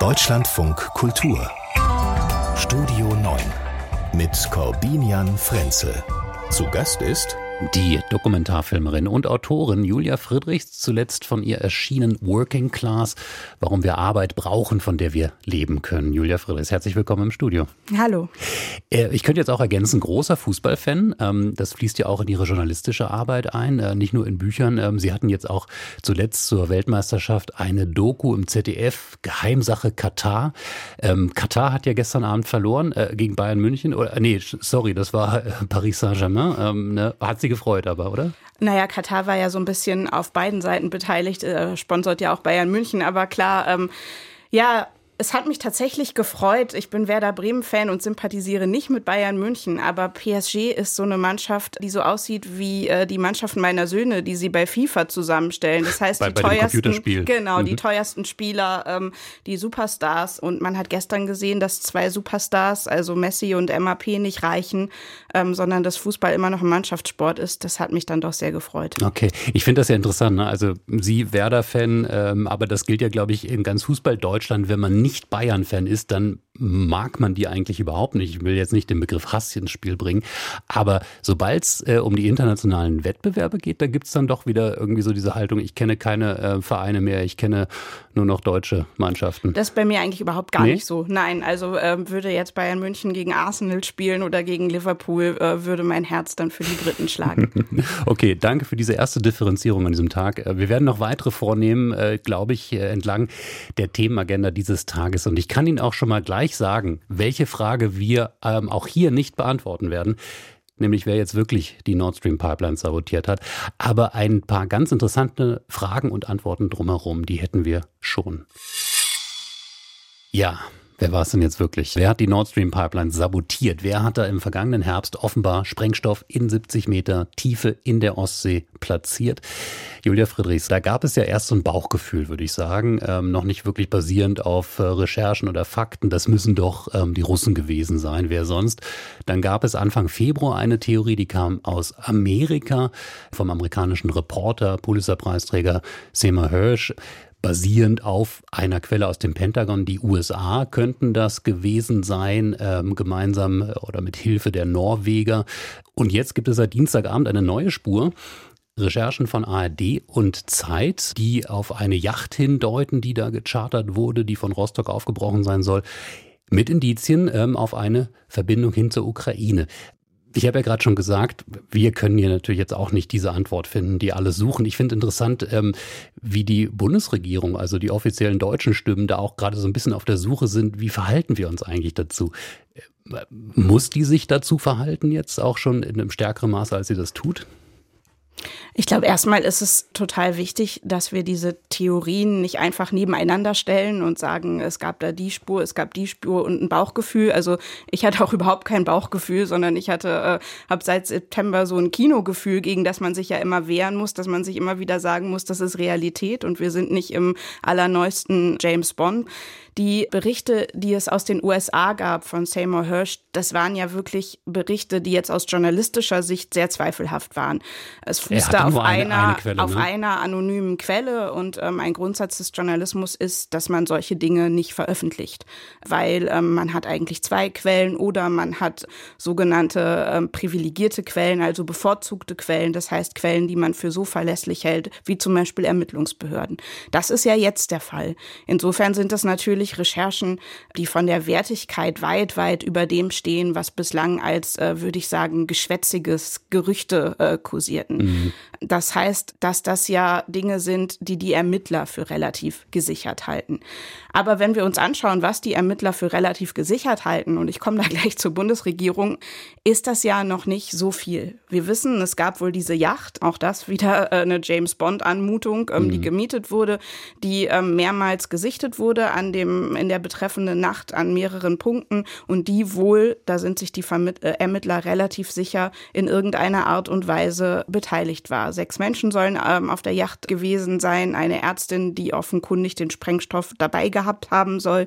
Deutschlandfunk Kultur Studio 9 mit Corbinian Frenzel. Zu Gast ist die Dokumentarfilmerin und Autorin Julia Friedrichs, zuletzt von ihr erschienen Working Class, warum wir Arbeit brauchen, von der wir leben können. Julia Friedrichs, herzlich willkommen im Studio. Hallo. Äh, ich könnte jetzt auch ergänzen, großer Fußballfan. Ähm, das fließt ja auch in Ihre journalistische Arbeit ein, äh, nicht nur in Büchern. Ähm, Sie hatten jetzt auch zuletzt zur Weltmeisterschaft eine Doku im ZDF, Geheimsache Katar. Ähm, Katar hat ja gestern Abend verloren äh, gegen Bayern München. Oder, nee, sorry, das war Paris Saint-Germain. Ne? Hat sie gefreut aber, oder? Naja, Katar war ja so ein bisschen auf beiden Seiten beteiligt, äh, sponsort ja auch Bayern München, aber klar, ähm, ja, es hat mich tatsächlich gefreut. Ich bin Werder Bremen-Fan und sympathisiere nicht mit Bayern München, aber PSG ist so eine Mannschaft, die so aussieht wie äh, die Mannschaften meiner Söhne, die sie bei FIFA zusammenstellen. Das heißt, bei, die bei teuersten, genau, mhm. die teuersten Spieler, ähm, die Superstars. Und man hat gestern gesehen, dass zwei Superstars, also Messi und MAP, nicht reichen, ähm, sondern dass Fußball immer noch ein Mannschaftssport ist. Das hat mich dann doch sehr gefreut. Okay, ich finde das ja interessant. Ne? Also Sie Werder-Fan, ähm, aber das gilt ja, glaube ich, in ganz Fußball Deutschland, wenn man nicht nicht Bayern-Fan ist, dann mag man die eigentlich überhaupt nicht. Ich will jetzt nicht den Begriff Hass ins Spiel bringen. Aber sobald es äh, um die internationalen Wettbewerbe geht, da gibt es dann doch wieder irgendwie so diese Haltung, ich kenne keine äh, Vereine mehr, ich kenne nur noch deutsche Mannschaften. Das ist bei mir eigentlich überhaupt gar nee? nicht so. Nein, also äh, würde jetzt Bayern München gegen Arsenal spielen oder gegen Liverpool, äh, würde mein Herz dann für die Briten schlagen. okay, danke für diese erste Differenzierung an diesem Tag. Äh, wir werden noch weitere vornehmen, äh, glaube ich, entlang der Themenagenda dieses Tages. Und ich kann Ihnen auch schon mal gleich gleich sagen, welche Frage wir ähm, auch hier nicht beantworten werden nämlich wer jetzt wirklich die Nord Stream Pipeline sabotiert hat. Aber ein paar ganz interessante Fragen und Antworten drumherum, die hätten wir schon. Ja, Wer war es denn jetzt wirklich? Wer hat die Nord Stream Pipeline sabotiert? Wer hat da im vergangenen Herbst offenbar Sprengstoff in 70 Meter Tiefe in der Ostsee platziert? Julia Friedrichs, da gab es ja erst so ein Bauchgefühl, würde ich sagen, ähm, noch nicht wirklich basierend auf äh, Recherchen oder Fakten. Das müssen doch ähm, die Russen gewesen sein, wer sonst. Dann gab es Anfang Februar eine Theorie, die kam aus Amerika vom amerikanischen Reporter, Pulitzer-Preisträger Seymour Hirsch basierend auf einer Quelle aus dem Pentagon. Die USA könnten das gewesen sein, ähm, gemeinsam äh, oder mit Hilfe der Norweger. Und jetzt gibt es seit Dienstagabend eine neue Spur. Recherchen von ARD und Zeit, die auf eine Yacht hindeuten, die da gechartert wurde, die von Rostock aufgebrochen sein soll mit Indizien ähm, auf eine Verbindung hin zur Ukraine. Ich habe ja gerade schon gesagt, wir können hier natürlich jetzt auch nicht diese Antwort finden, die alle suchen. Ich finde interessant, ähm, wie die Bundesregierung, also die offiziellen deutschen Stimmen, da auch gerade so ein bisschen auf der Suche sind. Wie verhalten wir uns eigentlich dazu? Äh, muss die sich dazu verhalten jetzt auch schon in einem stärkeren Maße, als sie das tut? Ich glaube, erstmal ist es total wichtig, dass wir diese Theorien nicht einfach nebeneinander stellen und sagen, es gab da die Spur, es gab die Spur und ein Bauchgefühl. Also ich hatte auch überhaupt kein Bauchgefühl, sondern ich hatte, äh, habe seit September so ein Kinogefühl, gegen das man sich ja immer wehren muss, dass man sich immer wieder sagen muss, das ist Realität und wir sind nicht im allerneuesten James Bond. Die Berichte, die es aus den USA gab von Seymour Hirsch, das waren ja wirklich Berichte, die jetzt aus journalistischer Sicht sehr zweifelhaft waren. Es fußte auf, eine, einer, eine Quelle, auf ne? einer anonymen Quelle und ähm, ein Grundsatz des Journalismus ist, dass man solche Dinge nicht veröffentlicht, weil ähm, man hat eigentlich zwei Quellen oder man hat sogenannte ähm, privilegierte Quellen, also bevorzugte Quellen, das heißt Quellen, die man für so verlässlich hält, wie zum Beispiel Ermittlungsbehörden. Das ist ja jetzt der Fall. Insofern sind das natürlich natürlich Recherchen, die von der Wertigkeit weit, weit über dem stehen, was bislang als, äh, würde ich sagen, geschwätziges Gerüchte äh, kursierten. Mhm. Das heißt, dass das ja Dinge sind, die die Ermittler für relativ gesichert halten. Aber wenn wir uns anschauen, was die Ermittler für relativ gesichert halten, und ich komme da gleich zur Bundesregierung, ist das ja noch nicht so viel. Wir wissen, es gab wohl diese Yacht, auch das wieder äh, eine James Bond-Anmutung, ähm, mhm. die gemietet wurde, die ähm, mehrmals gesichtet wurde an dem, in der betreffenden Nacht an mehreren Punkten und die wohl, da sind sich die Vermitt äh, Ermittler relativ sicher, in irgendeiner Art und Weise beteiligt war. Sechs Menschen sollen ähm, auf der Yacht gewesen sein, eine Ärztin, die offenkundig den Sprengstoff dabei gehabt haben soll.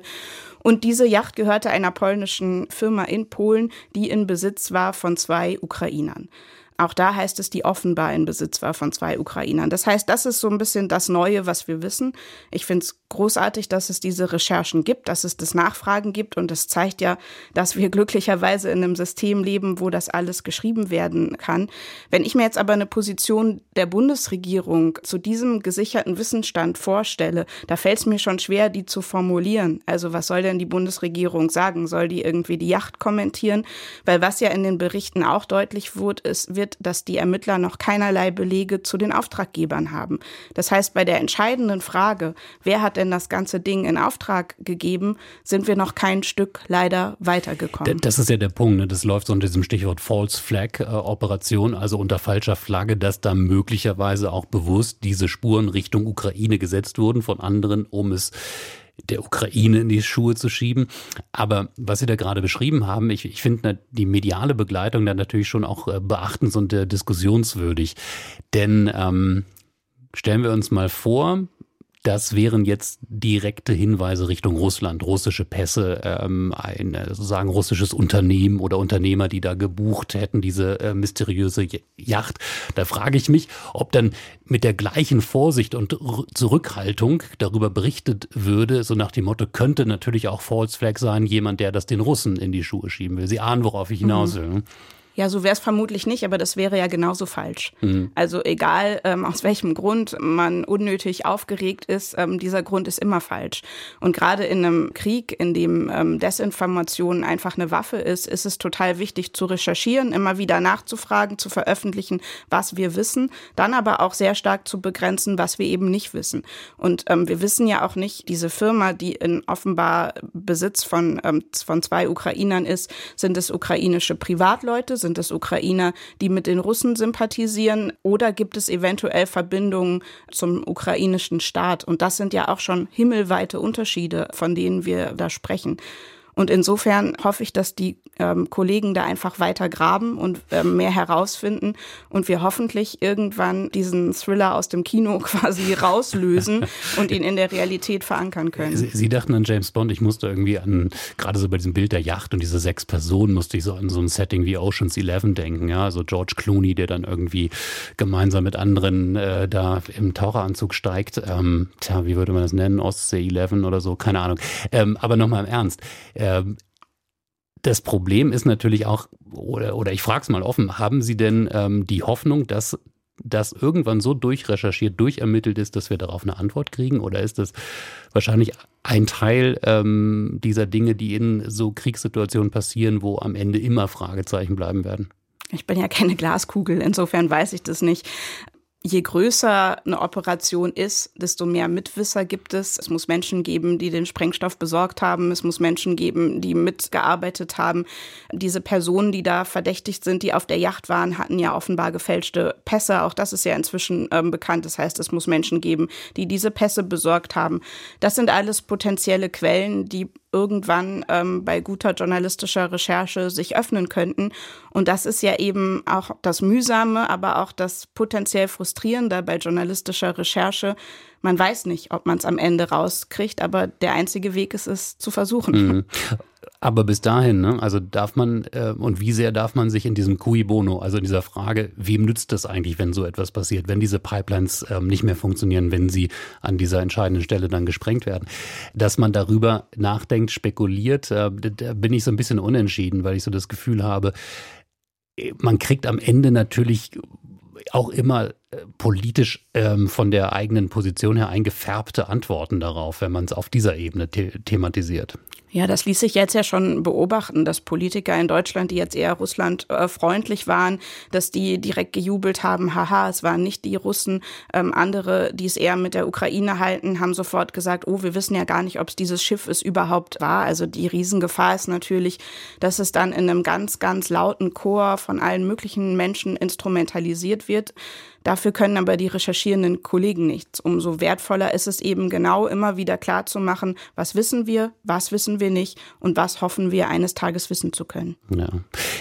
Und diese Yacht gehörte einer polnischen Firma in Polen, die in Besitz war von zwei Ukrainern. Auch da heißt es, die offenbar in Besitz war von zwei Ukrainern. Das heißt, das ist so ein bisschen das Neue, was wir wissen. Ich finde es großartig, dass es diese Recherchen gibt, dass es das Nachfragen gibt und es zeigt ja, dass wir glücklicherweise in einem System leben, wo das alles geschrieben werden kann. Wenn ich mir jetzt aber eine Position der Bundesregierung zu diesem gesicherten Wissensstand vorstelle, da fällt es mir schon schwer, die zu formulieren. Also was soll denn die Bundesregierung sagen? Soll die irgendwie die Yacht kommentieren? Weil was ja in den Berichten auch deutlich wird, ist, wird, dass die Ermittler noch keinerlei Belege zu den Auftraggebern haben. Das heißt, bei der entscheidenden Frage, wer hat denn das ganze Ding in Auftrag gegeben, sind wir noch kein Stück leider weitergekommen. Das ist ja der Punkt. Ne? Das läuft so unter diesem Stichwort False Flag äh, Operation, also unter falscher Flagge, dass da möglicherweise auch bewusst diese Spuren Richtung Ukraine gesetzt wurden von anderen, um es der Ukraine in die Schuhe zu schieben. Aber was Sie da gerade beschrieben haben, ich, ich finde die mediale Begleitung da natürlich schon auch äh, beachtens und äh, diskussionswürdig. Denn ähm, stellen wir uns mal vor, das wären jetzt direkte Hinweise Richtung Russland, russische Pässe, ähm, ein äh, sozusagen russisches Unternehmen oder Unternehmer, die da gebucht hätten, diese äh, mysteriöse Yacht. Da frage ich mich, ob dann mit der gleichen Vorsicht und Zurückhaltung darüber berichtet würde, so nach dem Motto, könnte natürlich auch False Flag sein, jemand, der das den Russen in die Schuhe schieben will. Sie ahnen, worauf ich hinaus will. Mhm. Ja, so wäre es vermutlich nicht, aber das wäre ja genauso falsch. Mhm. Also egal ähm, aus welchem Grund man unnötig aufgeregt ist, ähm, dieser Grund ist immer falsch. Und gerade in einem Krieg, in dem ähm, Desinformation einfach eine Waffe ist, ist es total wichtig zu recherchieren, immer wieder nachzufragen, zu veröffentlichen, was wir wissen, dann aber auch sehr stark zu begrenzen, was wir eben nicht wissen. Und ähm, wir wissen ja auch nicht, diese Firma, die in offenbar Besitz von, ähm, von zwei Ukrainern ist, sind es ukrainische Privatleute, sind es Ukrainer, die mit den Russen sympathisieren? Oder gibt es eventuell Verbindungen zum ukrainischen Staat? Und das sind ja auch schon himmelweite Unterschiede, von denen wir da sprechen. Und insofern hoffe ich, dass die ähm, Kollegen da einfach weiter graben und ähm, mehr herausfinden und wir hoffentlich irgendwann diesen Thriller aus dem Kino quasi rauslösen und ihn in der Realität verankern können. Sie, Sie, dachten an James Bond, ich musste irgendwie an, gerade so bei diesem Bild der Yacht und diese sechs Personen, musste ich so an so ein Setting wie Ocean's Eleven denken, ja, also George Clooney, der dann irgendwie gemeinsam mit anderen äh, da im Taucheranzug steigt. Ähm, tja, wie würde man das nennen? Ostsee Eleven oder so, keine Ahnung. Ähm, aber nochmal im Ernst. Ähm, das Problem ist natürlich auch, oder, oder ich frage es mal offen, haben Sie denn ähm, die Hoffnung, dass das irgendwann so durchrecherchiert, durchermittelt ist, dass wir darauf eine Antwort kriegen? Oder ist das wahrscheinlich ein Teil ähm, dieser Dinge, die in so Kriegssituationen passieren, wo am Ende immer Fragezeichen bleiben werden? Ich bin ja keine Glaskugel, insofern weiß ich das nicht je größer eine Operation ist, desto mehr Mitwisser gibt es. Es muss Menschen geben, die den Sprengstoff besorgt haben. Es muss Menschen geben, die mitgearbeitet haben. Diese Personen, die da verdächtigt sind, die auf der Yacht waren, hatten ja offenbar gefälschte Pässe. Auch das ist ja inzwischen ähm, bekannt. Das heißt, es muss Menschen geben, die diese Pässe besorgt haben. Das sind alles potenzielle Quellen, die irgendwann ähm, bei guter journalistischer Recherche sich öffnen könnten. Und das ist ja eben auch das Mühsame, aber auch das potenziell Frustrierende bei journalistischer Recherche. Man weiß nicht, ob man es am Ende rauskriegt, aber der einzige Weg ist es zu versuchen. Mhm. Aber bis dahin, ne, also darf man äh, und wie sehr darf man sich in diesem cui bono, also in dieser Frage, wem nützt das eigentlich, wenn so etwas passiert, wenn diese Pipelines ähm, nicht mehr funktionieren, wenn sie an dieser entscheidenden Stelle dann gesprengt werden, dass man darüber nachdenkt, spekuliert, äh, da bin ich so ein bisschen unentschieden, weil ich so das Gefühl habe, äh, man kriegt am Ende natürlich auch immer politisch ähm, von der eigenen Position her eingefärbte Antworten darauf, wenn man es auf dieser Ebene the thematisiert. Ja, das ließ sich jetzt ja schon beobachten, dass Politiker in Deutschland, die jetzt eher Russland äh, waren, dass die direkt gejubelt haben, haha, es waren nicht die Russen. Ähm, andere, die es eher mit der Ukraine halten, haben sofort gesagt, oh, wir wissen ja gar nicht, ob es dieses Schiff es überhaupt war. Also die Riesengefahr ist natürlich, dass es dann in einem ganz, ganz lauten Chor von allen möglichen Menschen instrumentalisiert wird. Dafür können aber die recherchierenden Kollegen nichts. Umso wertvoller ist es eben genau immer wieder klar zu machen, was wissen wir, was wissen wir nicht und was hoffen wir eines Tages wissen zu können. Ja.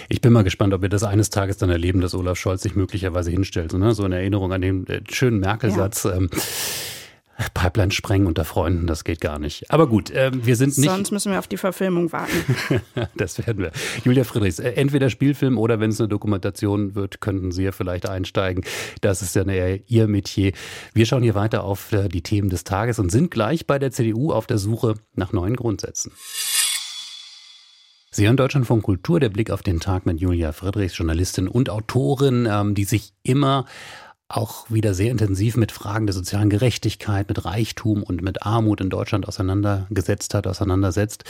Ich bin mal gespannt, ob wir das eines Tages dann erleben, dass Olaf Scholz sich möglicherweise hinstellt. Ne? So eine Erinnerung an den äh, schönen Merkel-Satz. Ja. Ähm, Pipeline sprengen unter Freunden, das geht gar nicht. Aber gut, äh, wir sind nicht. Sonst müssen wir auf die Verfilmung warten. das werden wir. Julia Friedrichs, äh, entweder Spielfilm oder wenn es eine Dokumentation wird, könnten Sie ja vielleicht einsteigen. Das ist ja eher Ihr Metier. Wir schauen hier weiter auf äh, die Themen des Tages und sind gleich bei der CDU auf der Suche nach neuen Grundsätzen. Sie hören Deutschland von Kultur, der Blick auf den Tag mit Julia Friedrichs, Journalistin und Autorin, ähm, die sich immer auch wieder sehr intensiv mit Fragen der sozialen Gerechtigkeit, mit Reichtum und mit Armut in Deutschland auseinandergesetzt hat, auseinandersetzt.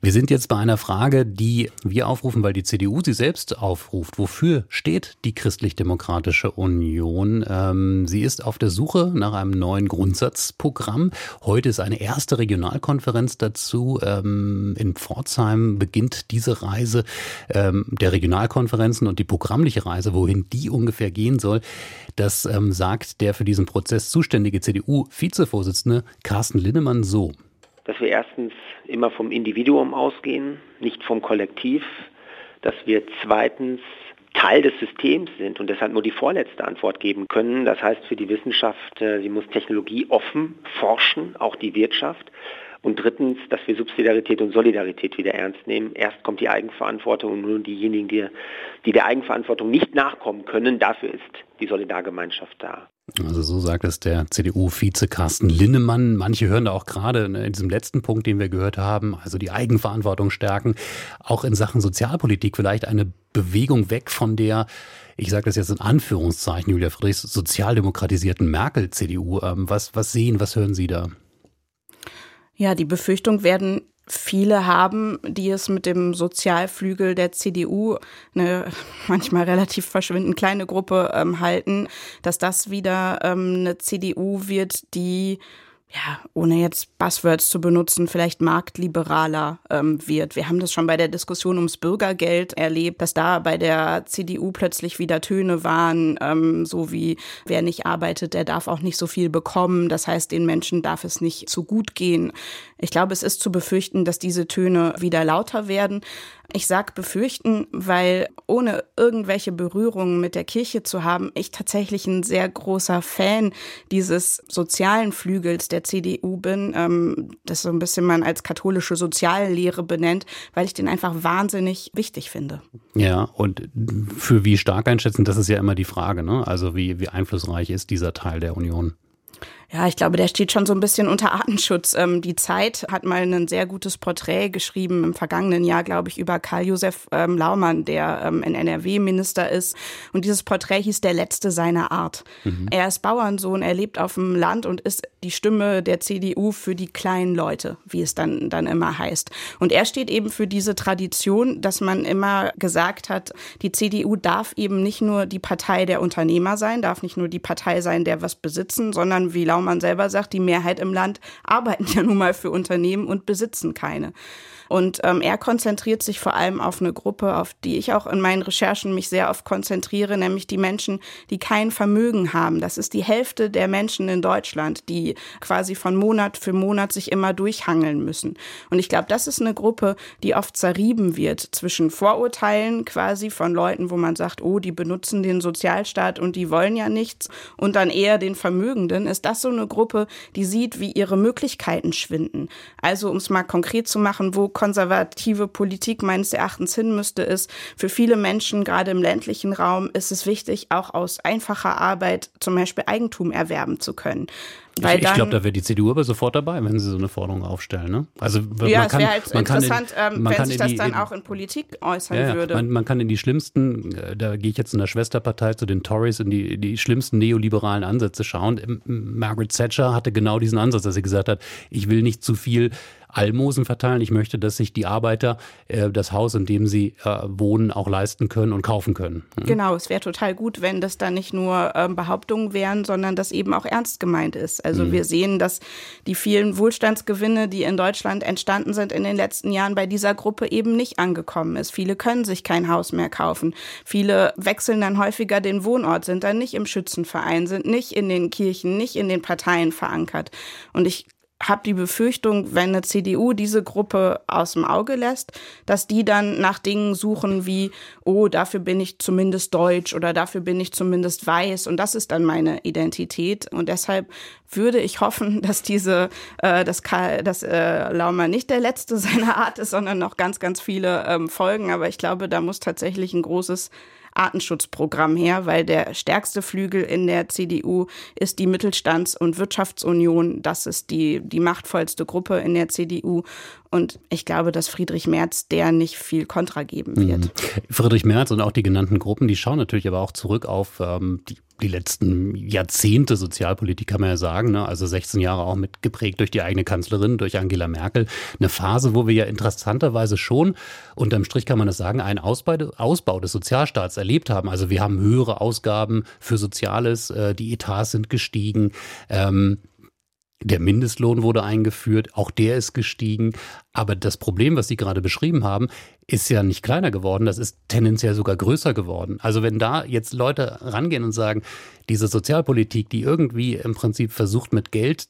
Wir sind jetzt bei einer Frage, die wir aufrufen, weil die CDU sie selbst aufruft. Wofür steht die Christlich-Demokratische Union? Ähm, sie ist auf der Suche nach einem neuen Grundsatzprogramm. Heute ist eine erste Regionalkonferenz dazu. Ähm, in Pforzheim beginnt diese Reise ähm, der Regionalkonferenzen und die programmliche Reise, wohin die ungefähr gehen soll. Das das ähm, sagt der für diesen Prozess zuständige CDU-Vizevorsitzende Carsten Linnemann so. Dass wir erstens immer vom Individuum ausgehen, nicht vom Kollektiv. Dass wir zweitens Teil des Systems sind und deshalb nur die vorletzte Antwort geben können. Das heißt für die Wissenschaft, äh, sie muss technologieoffen forschen, auch die Wirtschaft. Und drittens, dass wir Subsidiarität und Solidarität wieder ernst nehmen. Erst kommt die Eigenverantwortung und nur diejenigen, die, die der Eigenverantwortung nicht nachkommen können, dafür ist die Solidargemeinschaft da. Also so sagt es der CDU-Vize Carsten Linnemann. Manche hören da auch gerade in diesem letzten Punkt, den wir gehört haben, also die Eigenverantwortung stärken, auch in Sachen Sozialpolitik vielleicht eine Bewegung weg von der ich sage das jetzt in Anführungszeichen, Julia Friedrichs, sozialdemokratisierten Merkel-CDU. Ähm, was, was sehen, was hören Sie da? Ja, die Befürchtung werden viele haben, die es mit dem Sozialflügel der CDU, eine manchmal relativ verschwindend kleine Gruppe, ähm, halten, dass das wieder ähm, eine CDU wird, die ja, ohne jetzt Buzzwords zu benutzen, vielleicht marktliberaler ähm, wird. Wir haben das schon bei der Diskussion ums Bürgergeld erlebt, dass da bei der CDU plötzlich wieder Töne waren, ähm, so wie wer nicht arbeitet, der darf auch nicht so viel bekommen. Das heißt, den Menschen darf es nicht zu gut gehen. Ich glaube, es ist zu befürchten, dass diese Töne wieder lauter werden. Ich sag befürchten, weil ohne irgendwelche Berührungen mit der Kirche zu haben, ich tatsächlich ein sehr großer Fan dieses sozialen Flügels der CDU bin, ähm, das so ein bisschen man als katholische Soziallehre benennt, weil ich den einfach wahnsinnig wichtig finde. Ja, und für wie stark einschätzen, das ist ja immer die Frage, ne? Also wie, wie einflussreich ist dieser Teil der Union? Ja, ich glaube, der steht schon so ein bisschen unter Artenschutz. Ähm, die Zeit hat mal ein sehr gutes Porträt geschrieben im vergangenen Jahr, glaube ich, über Karl-Josef ähm, Laumann, der ähm, in NRW Minister ist. Und dieses Porträt hieß Der Letzte seiner Art. Mhm. Er ist Bauernsohn, er lebt auf dem Land und ist die Stimme der CDU für die kleinen Leute, wie es dann, dann immer heißt. Und er steht eben für diese Tradition, dass man immer gesagt hat, die CDU darf eben nicht nur die Partei der Unternehmer sein, darf nicht nur die Partei sein, der was besitzen, sondern wie Laumann Baumann selber sagt, die Mehrheit im Land arbeiten ja nun mal für Unternehmen und besitzen keine. Und ähm, er konzentriert sich vor allem auf eine Gruppe, auf die ich auch in meinen Recherchen mich sehr oft konzentriere, nämlich die Menschen, die kein Vermögen haben. Das ist die Hälfte der Menschen in Deutschland, die quasi von Monat für Monat sich immer durchhangeln müssen. Und ich glaube, das ist eine Gruppe, die oft zerrieben wird zwischen Vorurteilen quasi von Leuten, wo man sagt, oh, die benutzen den Sozialstaat und die wollen ja nichts, und dann eher den Vermögenden. Ist das so eine Gruppe, die sieht, wie ihre Möglichkeiten schwinden? Also, um es mal konkret zu machen, wo konservative Politik meines Erachtens hin müsste, ist, für viele Menschen, gerade im ländlichen Raum, ist es wichtig, auch aus einfacher Arbeit zum Beispiel Eigentum erwerben zu können. Weil ich, ich glaube, da wäre die CDU aber sofort dabei, wenn sie so eine Forderung aufstellen. Ne? Also ja, es wäre halt interessant, in, ähm, wenn sich das die, dann auch in Politik äußern ja, würde. Man, man, kann in die schlimmsten, äh, da gehe ich jetzt in der Schwesterpartei zu den Tories, in die, die schlimmsten neoliberalen Ansätze schauen. Margaret Thatcher hatte genau diesen Ansatz, dass sie gesagt hat, ich will nicht zu viel Almosen verteilen. Ich möchte, dass sich die Arbeiter äh, das Haus, in dem sie äh, wohnen, auch leisten können und kaufen können. Mhm. Genau, es wäre total gut, wenn das dann nicht nur ähm, Behauptungen wären, sondern das eben auch ernst gemeint ist. Also mhm. wir sehen, dass die vielen Wohlstandsgewinne, die in Deutschland entstanden sind in den letzten Jahren, bei dieser Gruppe eben nicht angekommen ist. Viele können sich kein Haus mehr kaufen. Viele wechseln dann häufiger den Wohnort, sind dann nicht im Schützenverein, sind nicht in den Kirchen, nicht in den Parteien verankert. Und ich habe die Befürchtung, wenn eine CDU diese Gruppe aus dem Auge lässt, dass die dann nach Dingen suchen wie, oh, dafür bin ich zumindest deutsch oder dafür bin ich zumindest weiß und das ist dann meine Identität. Und deshalb würde ich hoffen, dass diese, äh, dass, Karl, dass äh, Laumer nicht der letzte seiner Art ist, sondern noch ganz, ganz viele ähm, folgen. Aber ich glaube, da muss tatsächlich ein großes Artenschutzprogramm her, weil der stärkste Flügel in der CDU ist die Mittelstands- und Wirtschaftsunion. Das ist die, die machtvollste Gruppe in der CDU. Und ich glaube, dass Friedrich Merz der nicht viel Kontra geben wird. Mhm. Friedrich Merz und auch die genannten Gruppen, die schauen natürlich aber auch zurück auf ähm, die die letzten Jahrzehnte Sozialpolitik, kann man ja sagen, ne? also 16 Jahre auch mitgeprägt durch die eigene Kanzlerin, durch Angela Merkel. Eine Phase, wo wir ja interessanterweise schon, unterm Strich kann man das sagen, einen Ausbau, des Sozialstaats erlebt haben. Also wir haben höhere Ausgaben für Soziales, äh, die Etats sind gestiegen. Ähm, der Mindestlohn wurde eingeführt, auch der ist gestiegen. Aber das Problem, was Sie gerade beschrieben haben, ist ja nicht kleiner geworden, das ist tendenziell sogar größer geworden. Also wenn da jetzt Leute rangehen und sagen, diese Sozialpolitik, die irgendwie im Prinzip versucht, mit Geld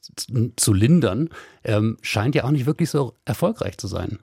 zu lindern, ähm, scheint ja auch nicht wirklich so erfolgreich zu sein.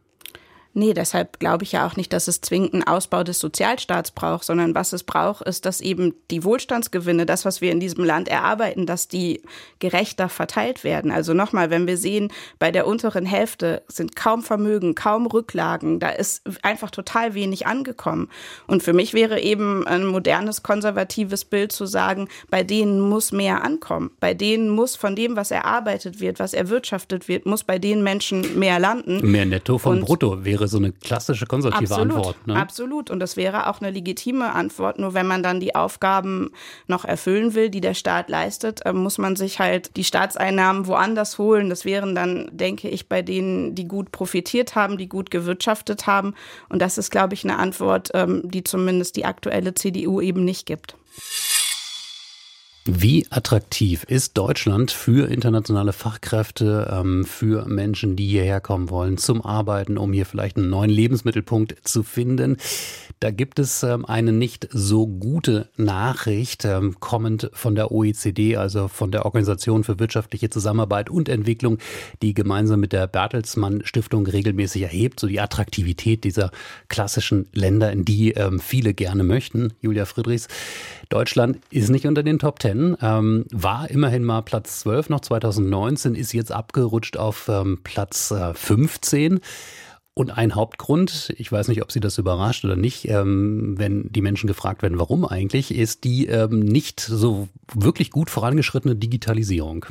Nee, deshalb glaube ich ja auch nicht, dass es zwingend einen Ausbau des Sozialstaats braucht, sondern was es braucht, ist, dass eben die Wohlstandsgewinne, das, was wir in diesem Land erarbeiten, dass die gerechter verteilt werden. Also nochmal, wenn wir sehen, bei der unteren Hälfte sind kaum Vermögen, kaum Rücklagen, da ist einfach total wenig angekommen. Und für mich wäre eben ein modernes, konservatives Bild zu sagen, bei denen muss mehr ankommen. Bei denen muss von dem, was erarbeitet wird, was erwirtschaftet wird, muss bei den Menschen mehr landen. Mehr Netto von Und Brutto wäre wäre so eine klassische konservative absolut, Antwort. Ne? Absolut. Und das wäre auch eine legitime Antwort. Nur wenn man dann die Aufgaben noch erfüllen will, die der Staat leistet, äh, muss man sich halt die Staatseinnahmen woanders holen. Das wären dann, denke ich, bei denen, die gut profitiert haben, die gut gewirtschaftet haben. Und das ist, glaube ich, eine Antwort, ähm, die zumindest die aktuelle CDU eben nicht gibt. Wie attraktiv ist Deutschland für internationale Fachkräfte, ähm, für Menschen, die hierher kommen wollen zum Arbeiten, um hier vielleicht einen neuen Lebensmittelpunkt zu finden? Da gibt es ähm, eine nicht so gute Nachricht, ähm, kommend von der OECD, also von der Organisation für wirtschaftliche Zusammenarbeit und Entwicklung, die gemeinsam mit der Bertelsmann Stiftung regelmäßig erhebt, so die Attraktivität dieser klassischen Länder, in die ähm, viele gerne möchten. Julia Friedrichs, Deutschland ist nicht unter den Top Ten, war immerhin mal Platz 12 noch 2019, ist jetzt abgerutscht auf Platz äh, 15. Und ein Hauptgrund, ich weiß nicht, ob Sie das überrascht oder nicht, ähm, wenn die Menschen gefragt werden, warum eigentlich, ist die ähm, nicht so wirklich gut vorangeschrittene Digitalisierung.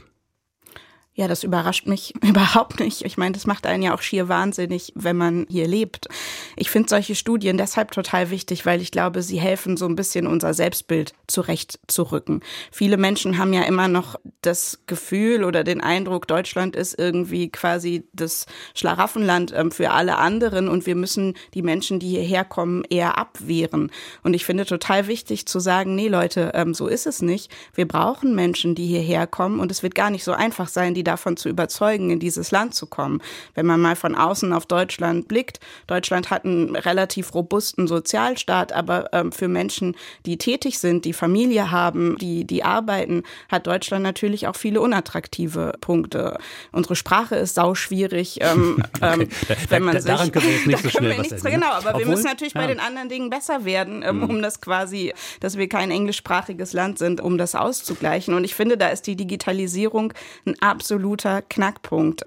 Ja, das überrascht mich überhaupt nicht. Ich meine, das macht einen ja auch schier wahnsinnig, wenn man hier lebt. Ich finde solche Studien deshalb total wichtig, weil ich glaube, sie helfen so ein bisschen unser Selbstbild zurechtzurücken. Viele Menschen haben ja immer noch das Gefühl oder den Eindruck, Deutschland ist irgendwie quasi das Schlaraffenland ähm, für alle anderen und wir müssen die Menschen, die hierher kommen, eher abwehren. Und ich finde total wichtig zu sagen, nee Leute, ähm, so ist es nicht. Wir brauchen Menschen, die hierher kommen und es wird gar nicht so einfach sein, die davon zu überzeugen, in dieses Land zu kommen. Wenn man mal von außen auf Deutschland blickt, Deutschland hat einen relativ robusten Sozialstaat, aber ähm, für Menschen, die tätig sind, die Familie haben, die, die arbeiten, hat Deutschland natürlich auch viele unattraktive Punkte. Unsere Sprache ist sauschwierig. Ähm, okay. ähm, wenn man sich, daran können wir jetzt nicht so schnell was ändern. Genau, aber Obwohl, wir müssen natürlich ja. bei den anderen Dingen besser werden, ähm, mhm. um das quasi, dass wir kein englischsprachiges Land sind, um das auszugleichen. Und ich finde, da ist die Digitalisierung ein absolut absoluter Knackpunkt.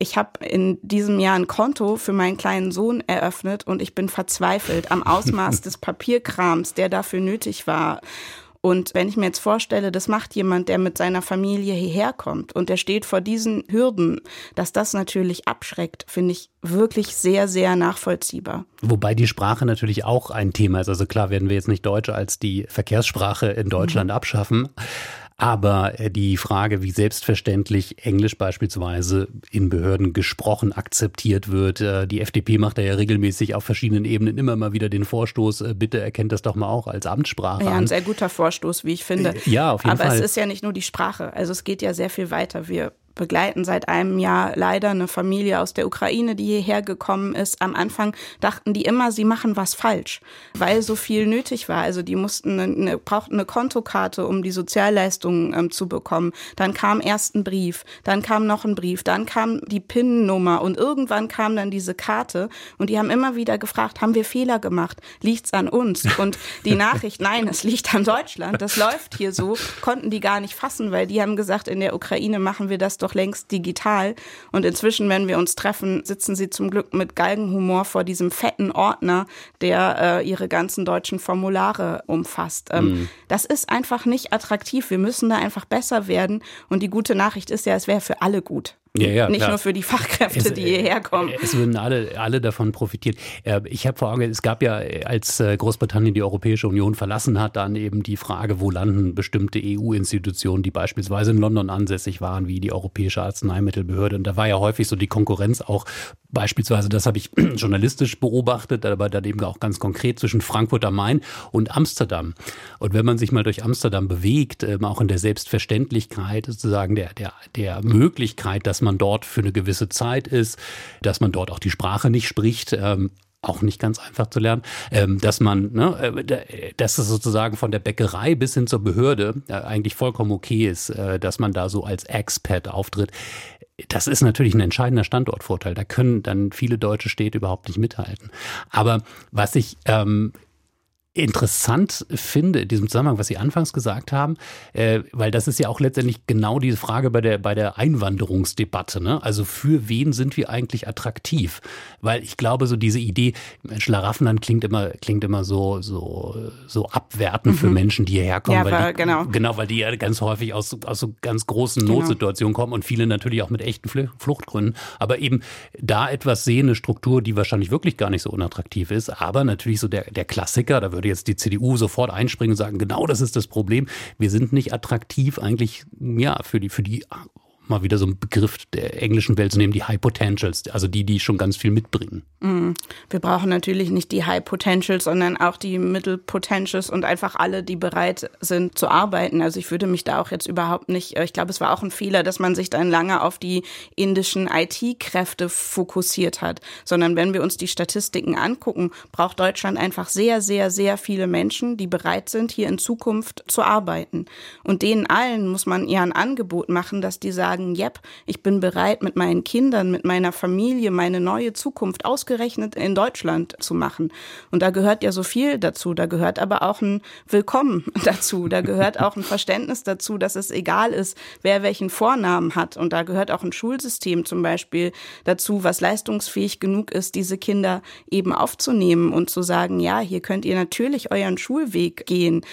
Ich habe in diesem Jahr ein Konto für meinen kleinen Sohn eröffnet und ich bin verzweifelt am Ausmaß des Papierkrams, der dafür nötig war. Und wenn ich mir jetzt vorstelle, das macht jemand, der mit seiner Familie hierher kommt und der steht vor diesen Hürden, dass das natürlich abschreckt, finde ich wirklich sehr, sehr nachvollziehbar. Wobei die Sprache natürlich auch ein Thema ist. Also klar werden wir jetzt nicht Deutsch als die Verkehrssprache in Deutschland mhm. abschaffen. Aber äh, die Frage, wie selbstverständlich Englisch beispielsweise in Behörden gesprochen akzeptiert wird, äh, die FDP macht da ja regelmäßig auf verschiedenen Ebenen immer mal wieder den Vorstoß, äh, bitte erkennt das doch mal auch als Amtssprache ja, an. ein sehr guter Vorstoß, wie ich finde. Ja, auf jeden Aber Fall. Aber es ist ja nicht nur die Sprache, also es geht ja sehr viel weiter. Wir begleiten seit einem Jahr leider eine Familie aus der Ukraine, die hierher gekommen ist. Am Anfang dachten die immer, sie machen was falsch, weil so viel nötig war. Also die mussten eine, eine brauchten eine Kontokarte, um die Sozialleistungen ähm, zu bekommen. Dann kam erst ein Brief, dann kam noch ein Brief, dann kam die PIN-Nummer und irgendwann kam dann diese Karte und die haben immer wieder gefragt, haben wir Fehler gemacht? Liegt's an uns? Und die Nachricht, nein, es liegt an Deutschland. Das läuft hier so, konnten die gar nicht fassen, weil die haben gesagt, in der Ukraine machen wir das doch längst digital. Und inzwischen, wenn wir uns treffen, sitzen sie zum Glück mit Galgenhumor vor diesem fetten Ordner, der äh, ihre ganzen deutschen Formulare umfasst. Ähm, mhm. Das ist einfach nicht attraktiv. Wir müssen da einfach besser werden. Und die gute Nachricht ist ja, es wäre für alle gut. Ja, ja, Nicht klar. nur für die Fachkräfte, es, die hierher kommen. Es würden alle, alle davon profitieren. Äh, ich habe vor Augen, es gab ja, als äh, Großbritannien die Europäische Union verlassen hat, dann eben die Frage, wo landen bestimmte EU-Institutionen, die beispielsweise in London ansässig waren, wie die Europäische Arzneimittelbehörde. Und da war ja häufig so die Konkurrenz auch beispielsweise, das habe ich journalistisch beobachtet, aber dann eben auch ganz konkret zwischen Frankfurt am Main und Amsterdam. Und wenn man sich mal durch Amsterdam bewegt, ähm, auch in der Selbstverständlichkeit sozusagen der, der, der Möglichkeit, dass man man dort für eine gewisse Zeit ist, dass man dort auch die Sprache nicht spricht. Ähm, auch nicht ganz einfach zu lernen, ähm, dass man, ne, äh, dass es sozusagen von der Bäckerei bis hin zur Behörde äh, eigentlich vollkommen okay ist, äh, dass man da so als Expat auftritt. Das ist natürlich ein entscheidender Standortvorteil. Da können dann viele deutsche Städte überhaupt nicht mithalten. Aber was ich ähm, interessant finde in diesem Zusammenhang, was Sie anfangs gesagt haben, äh, weil das ist ja auch letztendlich genau diese Frage bei der, bei der Einwanderungsdebatte. Ne? Also für wen sind wir eigentlich attraktiv? Weil ich glaube, so diese Idee, Schlaraffenland klingt immer, klingt immer so, so, so abwertend mhm. für Menschen, die hierher kommen. Ja, weil die, genau. genau, weil die ja ganz häufig aus, aus so ganz großen genau. Notsituationen kommen und viele natürlich auch mit echten Fluchtgründen. Aber eben da etwas sehen, eine Struktur, die wahrscheinlich wirklich gar nicht so unattraktiv ist, aber natürlich so der, der Klassiker, da würde würde jetzt die CDU sofort einspringen und sagen, genau das ist das Problem. Wir sind nicht attraktiv eigentlich ja für die für die mal wieder so ein Begriff der englischen Welt zu nehmen, die High Potentials, also die, die schon ganz viel mitbringen. Mm. Wir brauchen natürlich nicht die High Potentials, sondern auch die Middle Potentials und einfach alle, die bereit sind zu arbeiten. Also ich würde mich da auch jetzt überhaupt nicht, äh, ich glaube, es war auch ein Fehler, dass man sich dann lange auf die indischen IT-Kräfte fokussiert hat, sondern wenn wir uns die Statistiken angucken, braucht Deutschland einfach sehr, sehr, sehr viele Menschen, die bereit sind, hier in Zukunft zu arbeiten. Und denen allen muss man eher ein Angebot machen, dass die sagen, yep, ich bin bereit, mit meinen Kindern, mit meiner Familie meine neue Zukunft ausgerechnet in Deutschland zu machen. Und da gehört ja so viel dazu. Da gehört aber auch ein Willkommen dazu. Da gehört auch ein Verständnis dazu, dass es egal ist, wer welchen Vornamen hat. Und da gehört auch ein Schulsystem zum Beispiel dazu, was leistungsfähig genug ist, diese Kinder eben aufzunehmen und zu sagen, ja, hier könnt ihr natürlich euren Schulweg gehen.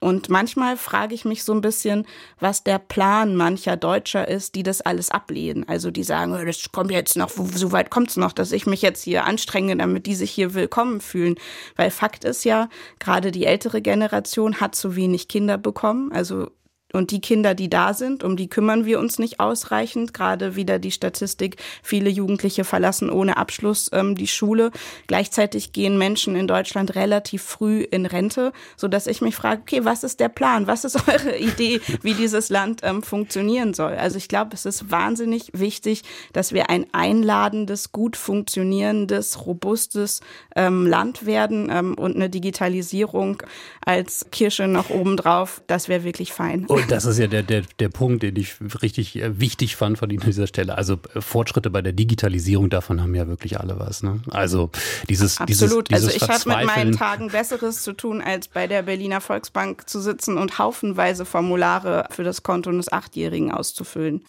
Und manchmal frage ich mich so ein bisschen, was der Plan mancher Deutscher ist, die das alles ablehnen. Also die sagen, oh, das kommt jetzt noch, so weit kommt es noch, dass ich mich jetzt hier anstrenge, damit die sich hier willkommen fühlen. Weil Fakt ist ja, gerade die ältere Generation hat zu wenig Kinder bekommen. Also und die Kinder, die da sind, um die kümmern wir uns nicht ausreichend. Gerade wieder die Statistik, viele Jugendliche verlassen ohne Abschluss ähm, die Schule. Gleichzeitig gehen Menschen in Deutschland relativ früh in Rente, so dass ich mich frage, okay, was ist der Plan? Was ist eure Idee, wie dieses Land ähm, funktionieren soll? Also ich glaube, es ist wahnsinnig wichtig, dass wir ein einladendes, gut funktionierendes, robustes ähm, Land werden ähm, und eine Digitalisierung als Kirsche noch obendrauf. Das wäre wirklich fein. Und das ist ja der, der, der Punkt, den ich richtig äh, wichtig fand von Ihnen an dieser Stelle. Also äh, Fortschritte bei der Digitalisierung, davon haben ja wirklich alle was. Ne? Also dieses Absolut. Dieses, dieses also ich habe mit meinen Tagen Besseres zu tun, als bei der Berliner Volksbank zu sitzen und haufenweise Formulare für das Konto eines Achtjährigen auszufüllen.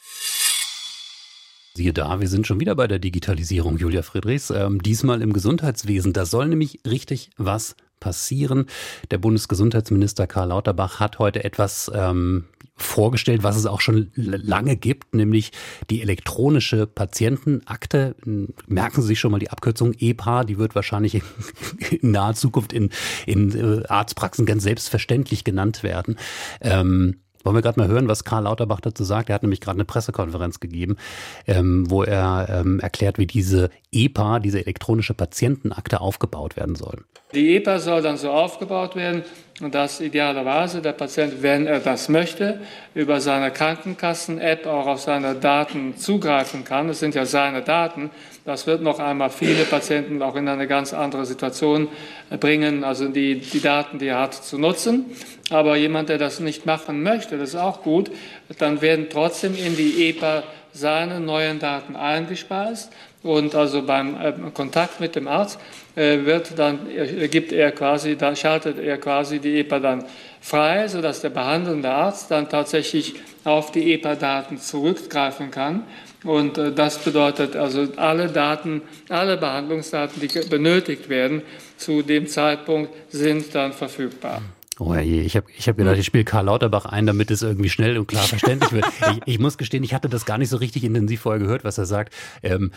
Siehe da, wir sind schon wieder bei der Digitalisierung, Julia Friedrichs. Ähm, diesmal im Gesundheitswesen. Da soll nämlich richtig was passieren. Der Bundesgesundheitsminister Karl Lauterbach hat heute etwas ähm, vorgestellt, was es auch schon lange gibt, nämlich die elektronische Patientenakte. Merken Sie sich schon mal die Abkürzung EPA, die wird wahrscheinlich in, in naher Zukunft in, in äh, Arztpraxen ganz selbstverständlich genannt werden. Ähm, wollen wir gerade mal hören, was Karl Lauterbach dazu sagt? Er hat nämlich gerade eine Pressekonferenz gegeben, ähm, wo er ähm, erklärt, wie diese EPA, diese elektronische Patientenakte, aufgebaut werden soll. Die EPA soll dann so aufgebaut werden, dass idealerweise der Patient, wenn er das möchte, über seine Krankenkassen-App auch auf seine Daten zugreifen kann. Es sind ja seine Daten. Das wird noch einmal viele Patienten auch in eine ganz andere Situation bringen, also die, die Daten, die er hat, zu nutzen. Aber jemand, der das nicht machen möchte, das ist auch gut, dann werden trotzdem in die EPA seine neuen Daten eingespeist und also beim äh, Kontakt mit dem Arzt äh, wird dann, äh, gibt er quasi, dann schaltet er quasi die EPA dann frei, sodass der behandelnde Arzt dann tatsächlich auf die EPA-Daten zurückgreifen kann. Und das bedeutet also, alle Daten, alle Behandlungsdaten, die benötigt werden, zu dem Zeitpunkt sind dann verfügbar. Oh je, ich habe ich hab gedacht, ich spiele Karl Lauterbach ein, damit es irgendwie schnell und klar verständlich wird. ich, ich, muss gestehen, ich hatte das gar nicht so richtig intensiv vorher gehört, was er sagt. Ähm,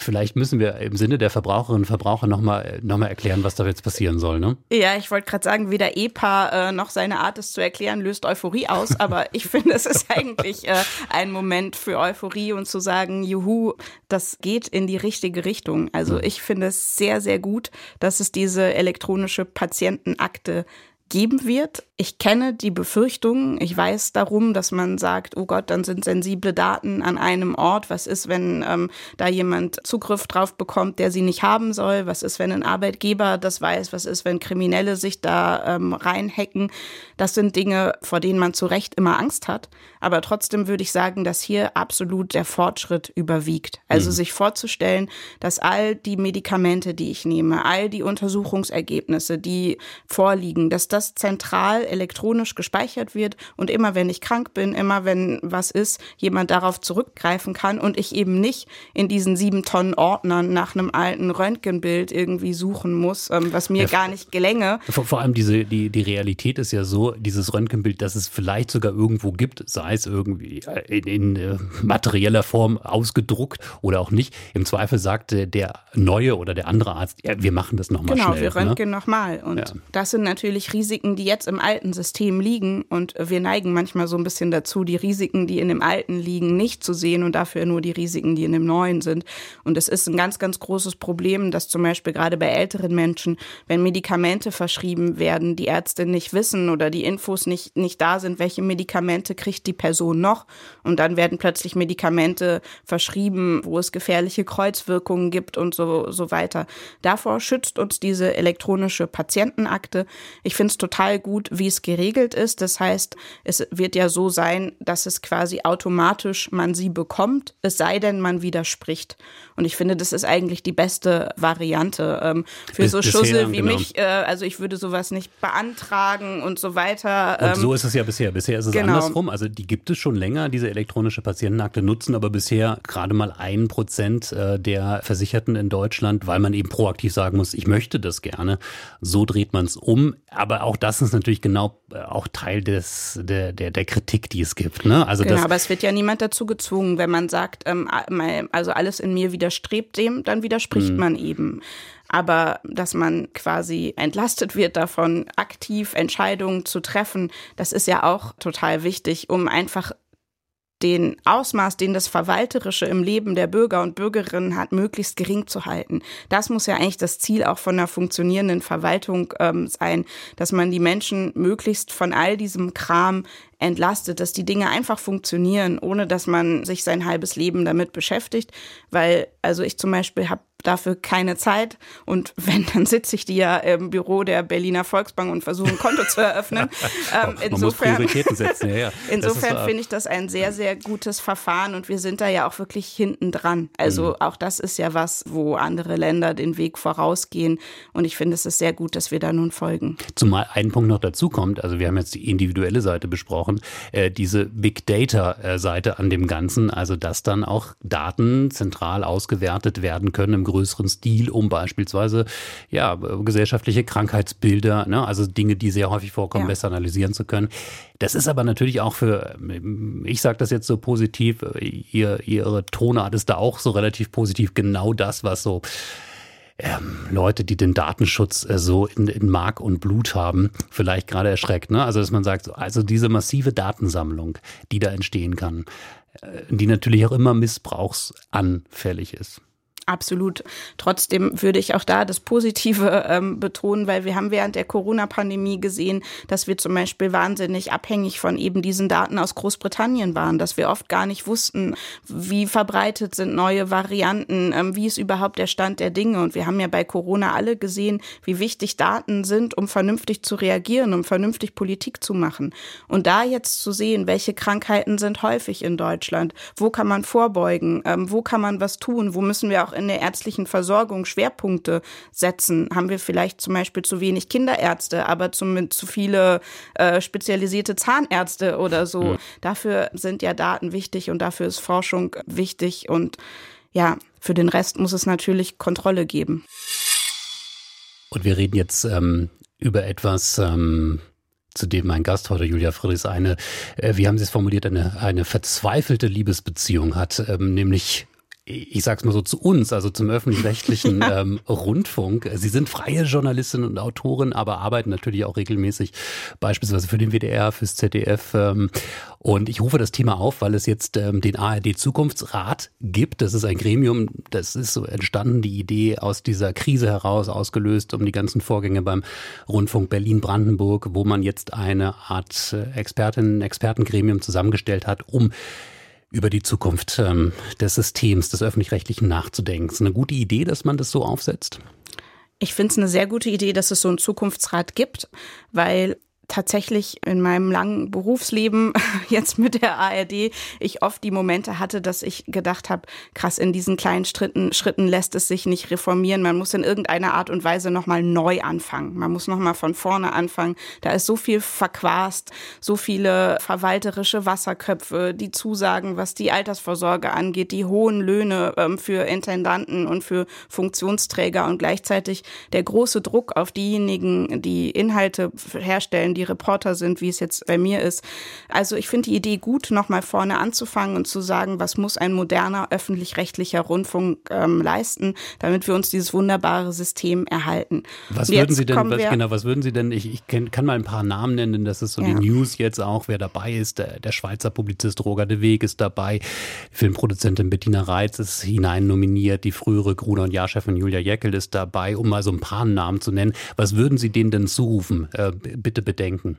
Vielleicht müssen wir im Sinne der Verbraucherinnen und Verbraucher nochmal noch mal erklären, was da jetzt passieren soll. Ne? Ja, ich wollte gerade sagen, weder EPA äh, noch seine Art, es zu erklären, löst Euphorie aus. Aber ich finde, es ist eigentlich äh, ein Moment für Euphorie und zu sagen, juhu, das geht in die richtige Richtung. Also ich finde es sehr, sehr gut, dass es diese elektronische Patientenakte geben wird. Ich kenne die Befürchtungen. Ich weiß darum, dass man sagt, oh Gott, dann sind sensible Daten an einem Ort. Was ist, wenn ähm, da jemand Zugriff drauf bekommt, der sie nicht haben soll? Was ist, wenn ein Arbeitgeber das weiß? Was ist, wenn Kriminelle sich da ähm, reinhacken? Das sind Dinge, vor denen man zu Recht immer Angst hat. Aber trotzdem würde ich sagen, dass hier absolut der Fortschritt überwiegt. Also mhm. sich vorzustellen, dass all die Medikamente, die ich nehme, all die Untersuchungsergebnisse, die vorliegen, dass das zentral elektronisch gespeichert wird und immer wenn ich krank bin, immer wenn was ist, jemand darauf zurückgreifen kann und ich eben nicht in diesen sieben Tonnen Ordnern nach einem alten Röntgenbild irgendwie suchen muss, ähm, was mir ja, gar nicht gelänge. Vor, vor allem diese, die, die Realität ist ja so, dieses Röntgenbild, das es vielleicht sogar irgendwo gibt, sei es irgendwie äh, in, in äh, materieller Form ausgedruckt oder auch nicht. Im Zweifel sagt der neue oder der andere Arzt, ja, wir machen das nochmal genau, schnell. Genau, wir röntgen ne? nochmal. Und ja. das sind natürlich Risiken, die jetzt im alten System liegen. Und wir neigen manchmal so ein bisschen dazu, die Risiken, die in dem alten liegen, nicht zu sehen und dafür nur die Risiken, die in dem neuen sind. Und es ist ein ganz, ganz großes Problem, dass zum Beispiel gerade bei älteren Menschen, wenn Medikamente verschrieben werden, die Ärzte nicht wissen oder die Infos nicht, nicht da sind, welche Medikamente kriegt die Person noch. Und dann werden plötzlich Medikamente verschrieben, wo es gefährliche Kreuzwirkungen gibt und so, so weiter. Davor schützt uns diese elektronische Patientenakte. Ich finde es total gut, wie es geregelt ist. Das heißt, es wird ja so sein, dass es quasi automatisch man sie bekommt, es sei denn, man widerspricht. Und ich finde, das ist eigentlich die beste Variante ähm, für Bis, so Schussel wie genau. mich. Äh, also ich würde sowas nicht beantragen und so weiter. Ähm, und so ist es ja bisher. Bisher ist es genau. andersrum. Also die gibt es schon länger, diese elektronische Patientenakte nutzen aber bisher gerade mal ein Prozent äh, der Versicherten in Deutschland, weil man eben proaktiv sagen muss, ich möchte das gerne. So dreht man es um. Aber auch das ist natürlich genau äh, auch Teil des, der, der, der Kritik, die es gibt. Ne? Also genau, aber es wird ja niemand dazu gezwungen, wenn man sagt, ähm, also alles in mir widerstrebt dem, dann widerspricht mhm. man eben. Aber dass man quasi entlastet wird davon, aktiv Entscheidungen zu treffen, das ist ja auch total wichtig, um einfach den Ausmaß, den das Verwalterische im Leben der Bürger und Bürgerinnen hat, möglichst gering zu halten. Das muss ja eigentlich das Ziel auch von einer funktionierenden Verwaltung ähm, sein, dass man die Menschen möglichst von all diesem Kram entlastet, dass die Dinge einfach funktionieren, ohne dass man sich sein halbes Leben damit beschäftigt. Weil, also ich zum Beispiel habe dafür keine Zeit. Und wenn, dann sitze ich die ja im Büro der Berliner Volksbank und versuche ein Konto zu eröffnen. Ähm, insofern setzen, ja, ja. insofern finde ich das ein sehr, sehr gutes Verfahren und wir sind da ja auch wirklich hinten dran. Also mhm. auch das ist ja was, wo andere Länder den Weg vorausgehen. Und ich finde, es ist sehr gut, dass wir da nun folgen. Zumal ein Punkt noch dazu kommt, also wir haben jetzt die individuelle Seite besprochen, äh, diese Big Data-Seite äh, an dem Ganzen, also dass dann auch Daten zentral ausgewertet werden können im größeren Stil, um beispielsweise ja, gesellschaftliche Krankheitsbilder, ne, also Dinge, die sehr häufig vorkommen, ja. besser analysieren zu können. Das ist aber natürlich auch für, ich sage das jetzt so positiv, ihr, ihre Tonart ist da auch so relativ positiv, genau das, was so ähm, Leute, die den Datenschutz äh, so in, in Mark und Blut haben, vielleicht gerade erschreckt. Ne? Also, dass man sagt, also diese massive Datensammlung, die da entstehen kann, äh, die natürlich auch immer missbrauchsanfällig ist. Absolut. Trotzdem würde ich auch da das Positive ähm, betonen, weil wir haben während der Corona-Pandemie gesehen, dass wir zum Beispiel wahnsinnig abhängig von eben diesen Daten aus Großbritannien waren, dass wir oft gar nicht wussten, wie verbreitet sind neue Varianten, ähm, wie ist überhaupt der Stand der Dinge. Und wir haben ja bei Corona alle gesehen, wie wichtig Daten sind, um vernünftig zu reagieren, um vernünftig Politik zu machen. Und da jetzt zu sehen, welche Krankheiten sind häufig in Deutschland, wo kann man vorbeugen, ähm, wo kann man was tun, wo müssen wir auch in der ärztlichen Versorgung Schwerpunkte setzen? Haben wir vielleicht zum Beispiel zu wenig Kinderärzte, aber zu, zu viele äh, spezialisierte Zahnärzte oder so? Ja. Dafür sind ja Daten wichtig und dafür ist Forschung wichtig und ja, für den Rest muss es natürlich Kontrolle geben. Und wir reden jetzt ähm, über etwas, ähm, zu dem mein Gast heute, Julia Friedrichs, eine, äh, wie haben Sie es formuliert, eine, eine verzweifelte Liebesbeziehung hat, ähm, nämlich ich sag's mal so zu uns, also zum öffentlich-rechtlichen ähm, Rundfunk. Sie sind freie Journalistin und Autorin, aber arbeiten natürlich auch regelmäßig beispielsweise für den WDR, fürs ZDF. Ähm, und ich rufe das Thema auf, weil es jetzt ähm, den ARD Zukunftsrat gibt. Das ist ein Gremium, das ist so entstanden, die Idee aus dieser Krise heraus ausgelöst, um die ganzen Vorgänge beim Rundfunk Berlin-Brandenburg, wo man jetzt eine Art äh, Expertinnen, Expertengremium zusammengestellt hat, um über die Zukunft ähm, des Systems, des öffentlich-rechtlichen nachzudenken. Ist eine gute Idee, dass man das so aufsetzt? Ich finde es eine sehr gute Idee, dass es so einen Zukunftsrat gibt, weil tatsächlich in meinem langen Berufsleben jetzt mit der ARD ich oft die Momente hatte, dass ich gedacht habe, krass, in diesen kleinen Schritten, Schritten lässt es sich nicht reformieren. Man muss in irgendeiner Art und Weise nochmal neu anfangen. Man muss nochmal von vorne anfangen. Da ist so viel verquast, so viele verwalterische Wasserköpfe, die Zusagen, was die Altersvorsorge angeht, die hohen Löhne ähm, für Intendanten und für Funktionsträger und gleichzeitig der große Druck auf diejenigen, die Inhalte herstellen, die Reporter sind, wie es jetzt bei mir ist. Also ich finde die Idee gut, nochmal vorne anzufangen und zu sagen, was muss ein moderner öffentlich-rechtlicher Rundfunk ähm, leisten, damit wir uns dieses wunderbare System erhalten. Was würden Sie denn, was, genau, was würden Sie denn, ich, ich kenn, kann mal ein paar Namen nennen, das ist so ja. die News jetzt auch, wer dabei ist. Der, der Schweizer Publizist Roger de Weg ist dabei, Filmproduzentin Bettina Reitz ist hinein nominiert, die frühere Gruner und Jahrchefin Julia Jeckel ist dabei, um mal so ein paar Namen zu nennen. Was würden Sie denen denn zurufen? Äh, bitte bedenken denken?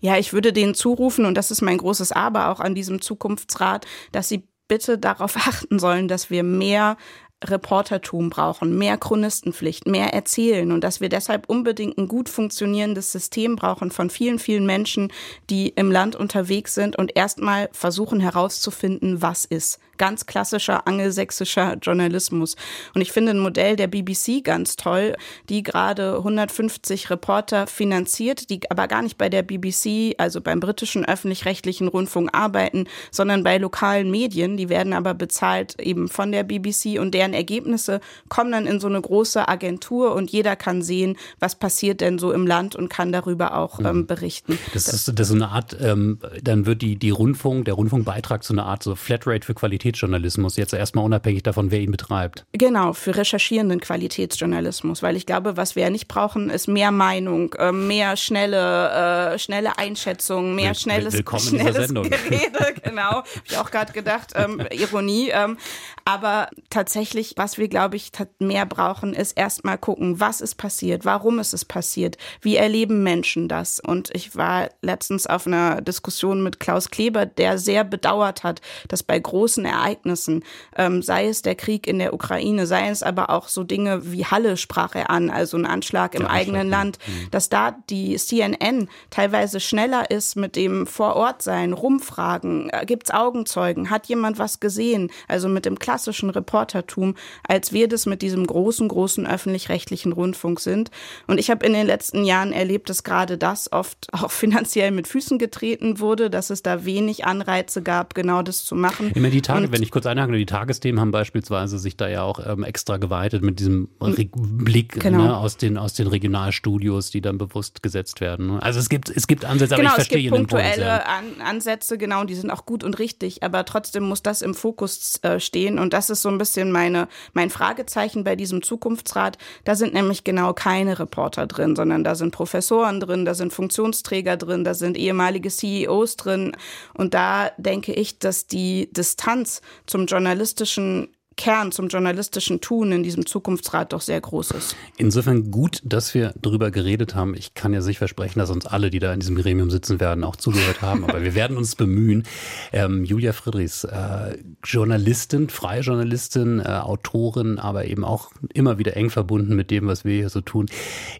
Ja, ich würde denen zurufen, und das ist mein großes Aber auch an diesem Zukunftsrat, dass sie bitte darauf achten sollen, dass wir mehr Reportertum brauchen, mehr Chronistenpflicht, mehr Erzählen und dass wir deshalb unbedingt ein gut funktionierendes System brauchen von vielen, vielen Menschen, die im Land unterwegs sind und erstmal versuchen herauszufinden, was ist ganz klassischer angelsächsischer Journalismus. Und ich finde ein Modell der BBC ganz toll, die gerade 150 Reporter finanziert, die aber gar nicht bei der BBC, also beim britischen öffentlich-rechtlichen Rundfunk arbeiten, sondern bei lokalen Medien. Die werden aber bezahlt eben von der BBC und deren Ergebnisse kommen dann in so eine große Agentur und jeder kann sehen, was passiert denn so im Land und kann darüber auch ähm, berichten. Das ist, das ist so eine Art, ähm, dann wird die, die Rundfunk, der Rundfunkbeitrag so eine Art so Flatrate für Qualität Qualitätsjournalismus, jetzt erstmal unabhängig davon, wer ihn betreibt. Genau, für recherchierenden Qualitätsjournalismus, weil ich glaube, was wir ja nicht brauchen, ist mehr Meinung, äh, mehr schnelle, äh, schnelle Einschätzung, mehr Will, schnelles, willkommen schnelles Gerede, genau. Hab ich auch gerade gedacht, ähm, Ironie. Ähm, aber tatsächlich, was wir, glaube ich, mehr brauchen, ist erstmal gucken, was ist passiert, warum ist es passiert, wie erleben Menschen das. Und ich war letztens auf einer Diskussion mit Klaus Kleber, der sehr bedauert hat, dass bei großen Ereignissen Ereignissen, ähm, sei es der Krieg in der Ukraine, sei es aber auch so Dinge wie Halle sprach er an, also ein Anschlag im der eigenen Land, mhm. dass da die CNN teilweise schneller ist mit dem Vorortsein, rumfragen, äh, gibt's Augenzeugen, hat jemand was gesehen, also mit dem klassischen Reportertum, als wir das mit diesem großen, großen öffentlich-rechtlichen Rundfunk sind. Und ich habe in den letzten Jahren erlebt, dass gerade das oft auch finanziell mit Füßen getreten wurde, dass es da wenig Anreize gab, genau das zu machen. Immer die Tage, wenn ich kurz einhaken, die Tagesthemen haben beispielsweise sich da ja auch ähm, extra geweitet mit diesem Re Blick genau. ne, aus, den, aus den Regionalstudios, die dann bewusst gesetzt werden. Ne? Also es gibt, es gibt Ansätze, genau, aber ich verstehe es gibt punktuelle An Ansätze, genau, die sind auch gut und richtig, aber trotzdem muss das im Fokus äh, stehen und das ist so ein bisschen meine, mein Fragezeichen bei diesem Zukunftsrat. Da sind nämlich genau keine Reporter drin, sondern da sind Professoren drin, da sind Funktionsträger drin, da sind ehemalige CEOs drin und da denke ich, dass die Distanz zum journalistischen Kern zum journalistischen Tun in diesem Zukunftsrat doch sehr groß ist. Insofern gut, dass wir darüber geredet haben. Ich kann ja nicht versprechen, dass uns alle, die da in diesem Gremium sitzen werden, auch zugehört haben, aber wir werden uns bemühen. Ähm, Julia Friedrichs, äh, Journalistin, freie Journalistin, äh, Autorin, aber eben auch immer wieder eng verbunden mit dem, was wir hier so tun.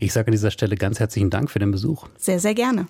Ich sage an dieser Stelle ganz herzlichen Dank für den Besuch. Sehr, sehr gerne.